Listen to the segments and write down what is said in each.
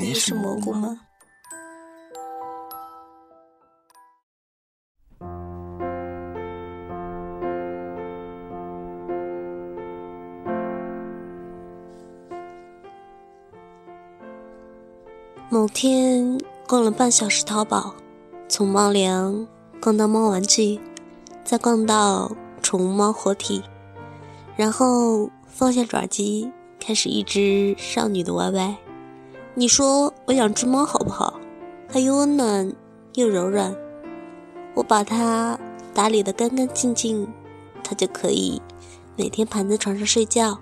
你是蘑菇吗？某天逛了半小时淘宝，从猫粮逛到猫玩具，再逛到宠物猫活体，然后放下爪机，开始一只少女的 YY。你说我养只猫好不好？它又温暖又柔软，我把它打理得干干净净，它就可以每天盘在床上睡觉。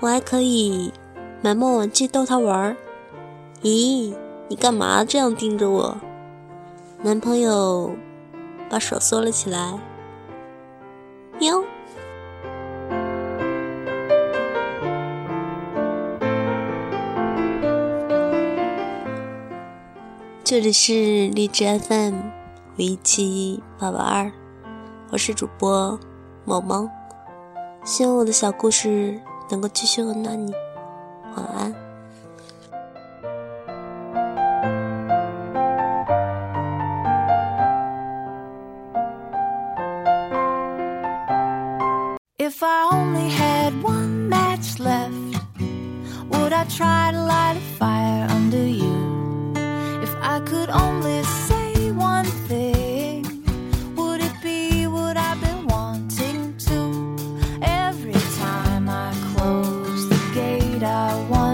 我还可以买猫玩具逗它玩儿。咦，你干嘛这样盯着我？男朋友把手缩了起来，喵。这里是荔枝 FM 五一七八八二，我是主播萌萌，希望我的小故事能够继续温暖你，晚安。could one.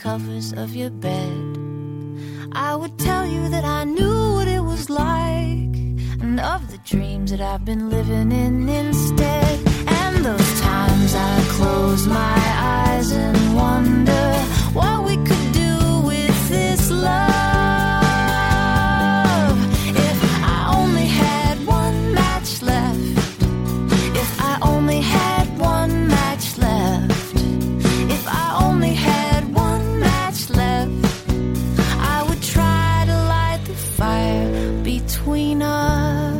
Covers of your bed. I would tell you that I knew what it was like, and of the dreams that I've been living in instead. And those times I close my eyes and wonder what love.